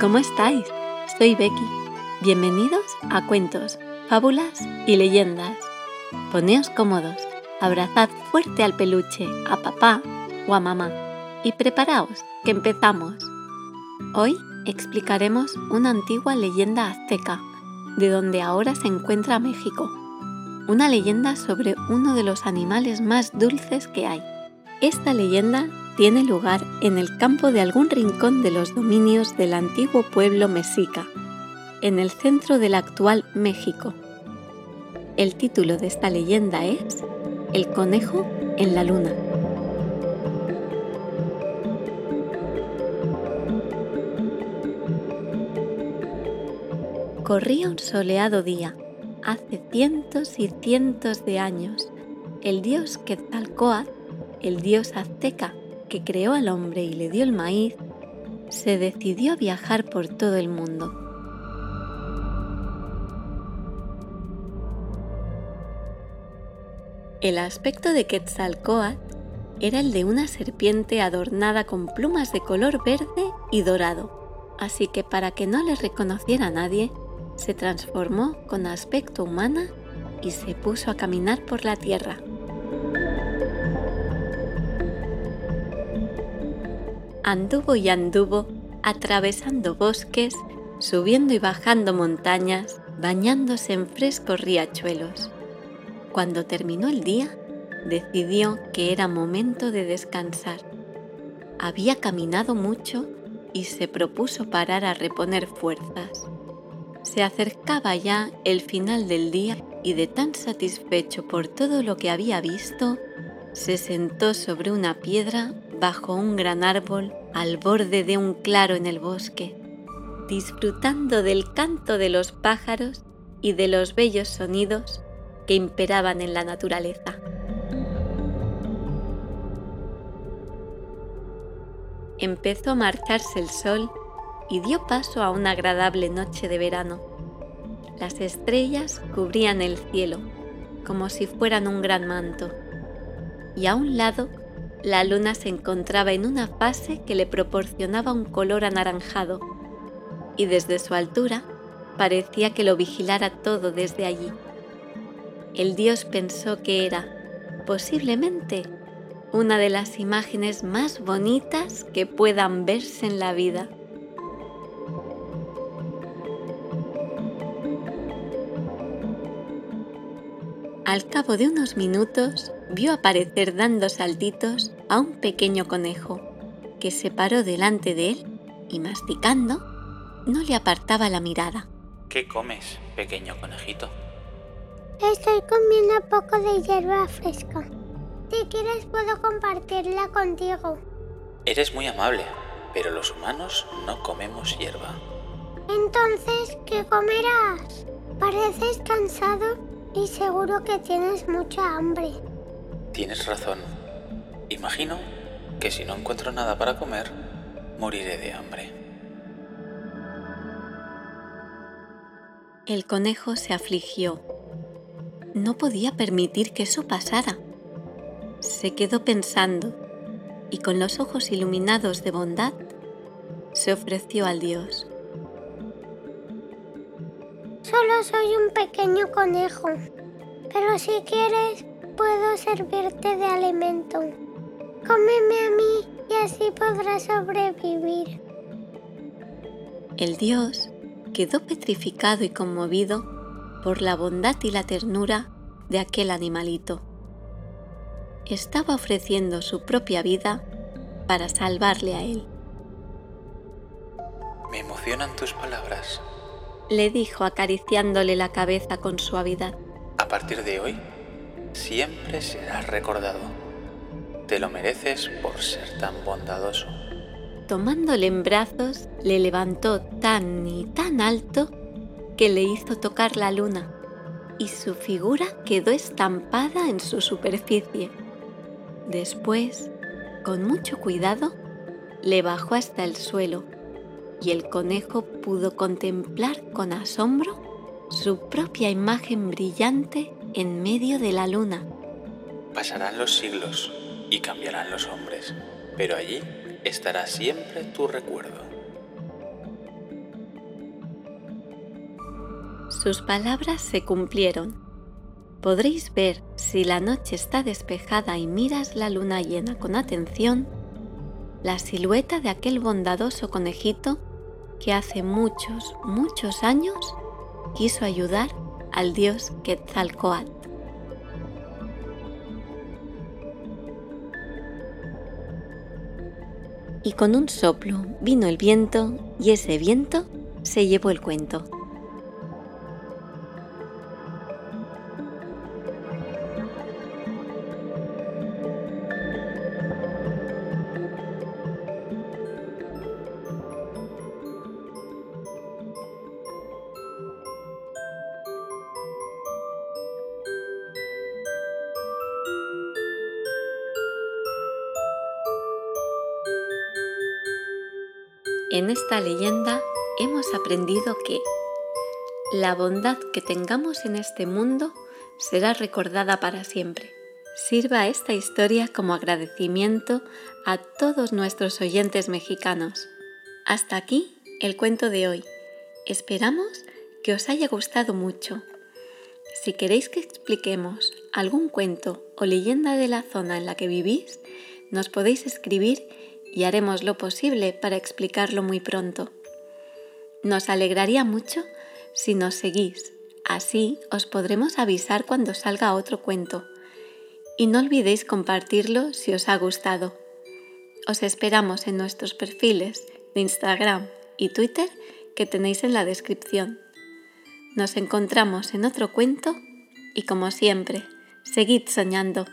¿cómo estáis? Soy Becky. Bienvenidos a Cuentos, Fábulas y Leyendas. Poneos cómodos, abrazad fuerte al peluche, a papá o a mamá y preparaos, que empezamos. Hoy explicaremos una antigua leyenda azteca, de donde ahora se encuentra México. Una leyenda sobre uno de los animales más dulces que hay. Esta leyenda tiene lugar en el campo de algún rincón de los dominios del antiguo pueblo mexica, en el centro del actual México. El título de esta leyenda es El conejo en la luna. Corría un soleado día, hace cientos y cientos de años. El dios Quetzalcóatl, el dios azteca que creó al hombre y le dio el maíz, se decidió a viajar por todo el mundo. El aspecto de Quetzalcoatl era el de una serpiente adornada con plumas de color verde y dorado, así que para que no le reconociera a nadie, se transformó con aspecto humana y se puso a caminar por la tierra. Anduvo y anduvo atravesando bosques, subiendo y bajando montañas, bañándose en frescos riachuelos. Cuando terminó el día, decidió que era momento de descansar. Había caminado mucho y se propuso parar a reponer fuerzas. Se acercaba ya el final del día y de tan satisfecho por todo lo que había visto, se sentó sobre una piedra bajo un gran árbol al borde de un claro en el bosque, disfrutando del canto de los pájaros y de los bellos sonidos que imperaban en la naturaleza. Empezó a marcharse el sol y dio paso a una agradable noche de verano. Las estrellas cubrían el cielo como si fueran un gran manto y a un lado la luna se encontraba en una fase que le proporcionaba un color anaranjado y desde su altura parecía que lo vigilara todo desde allí. El dios pensó que era, posiblemente, una de las imágenes más bonitas que puedan verse en la vida. Al cabo de unos minutos, vio aparecer dando saltitos a un pequeño conejo que se paró delante de él y masticando no le apartaba la mirada. ¿Qué comes, pequeño conejito? Estoy comiendo un poco de hierba fresca. Si quieres puedo compartirla contigo. Eres muy amable, pero los humanos no comemos hierba. Entonces, ¿qué comerás? Pareces cansado y seguro que tienes mucha hambre. Tienes razón. Imagino que si no encuentro nada para comer, moriré de hambre. El conejo se afligió. No podía permitir que eso pasara. Se quedó pensando y con los ojos iluminados de bondad se ofreció al Dios. Solo soy un pequeño conejo, pero si quieres puedo servirte de alimento. Cómeme a mí y así podrás sobrevivir. El dios quedó petrificado y conmovido por la bondad y la ternura de aquel animalito. Estaba ofreciendo su propia vida para salvarle a él. Me emocionan tus palabras, le dijo acariciándole la cabeza con suavidad. A partir de hoy, siempre serás recordado. Te lo mereces por ser tan bondadoso. Tomándole en brazos, le levantó tan y tan alto que le hizo tocar la luna y su figura quedó estampada en su superficie. Después, con mucho cuidado, le bajó hasta el suelo y el conejo pudo contemplar con asombro su propia imagen brillante en medio de la luna. Pasarán los siglos y cambiarán los hombres, pero allí estará siempre tu recuerdo. Sus palabras se cumplieron. Podréis ver, si la noche está despejada y miras la luna llena con atención, la silueta de aquel bondadoso conejito que hace muchos, muchos años quiso ayudar al dios Quetzalcoatl. Y con un soplo vino el viento y ese viento se llevó el cuento. En esta leyenda hemos aprendido que la bondad que tengamos en este mundo será recordada para siempre. Sirva esta historia como agradecimiento a todos nuestros oyentes mexicanos. Hasta aquí el cuento de hoy. Esperamos que os haya gustado mucho. Si queréis que expliquemos algún cuento o leyenda de la zona en la que vivís, nos podéis escribir y haremos lo posible para explicarlo muy pronto. Nos alegraría mucho si nos seguís, así os podremos avisar cuando salga otro cuento. Y no olvidéis compartirlo si os ha gustado. Os esperamos en nuestros perfiles de Instagram y Twitter que tenéis en la descripción. Nos encontramos en otro cuento y como siempre, seguid soñando.